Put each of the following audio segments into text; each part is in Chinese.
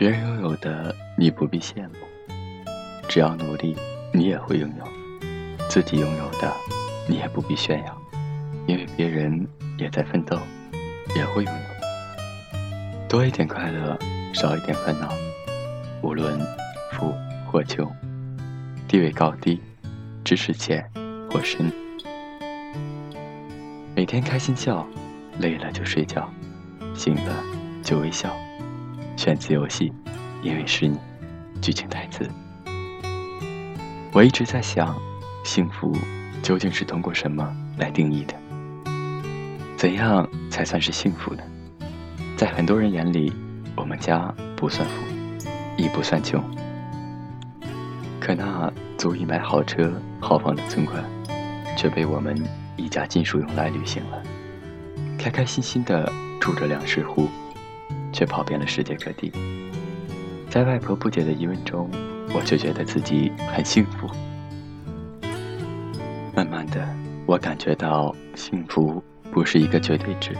别人拥有的，你不必羡慕。只要努力，你也会拥有；自己拥有的，你也不必炫耀，因为别人也在奋斗，也会拥有。多一点快乐，少一点烦恼。无论富或穷，地位高低，知识浅或深，每天开心笑，累了就睡觉，醒了就微笑。选自游戏，因为是你。剧情台词。我一直在想，幸福究竟是通过什么来定义的？怎样才算是幸福呢？在很多人眼里，我们家不算富，亦不算穷，可那足以买好车豪房的存款，却被我们一家尽数用来旅行了，开开心心的住着两室户。却跑遍了世界各地，在外婆不解的疑问中，我就觉得自己很幸福。慢慢的，我感觉到幸福不是一个绝对值，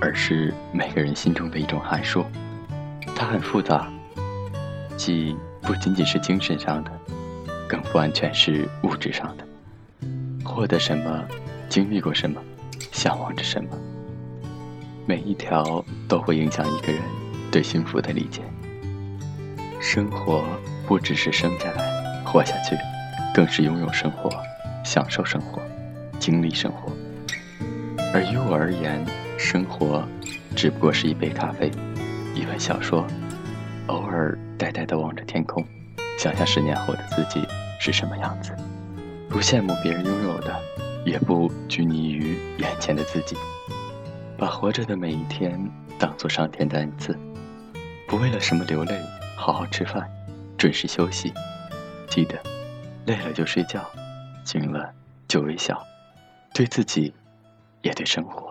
而是每个人心中的一种函数。它很复杂，既不仅仅是精神上的，更不完全是物质上的。获得什么，经历过什么，向往着什么。每一条都会影响一个人对幸福的理解。生活不只是生下来、活下去，更是拥有生活、享受生活、经历生活。而于我而言，生活只不过是一杯咖啡、一本小说，偶尔呆呆地望着天空，想象十年后的自己是什么样子。不羡慕别人拥有的，也不拘泥于眼前的自己。把活着的每一天当做上天的恩赐，不为了什么流泪，好好吃饭，准时休息，记得，累了就睡觉，醒了就微笑，对自己，也对生活。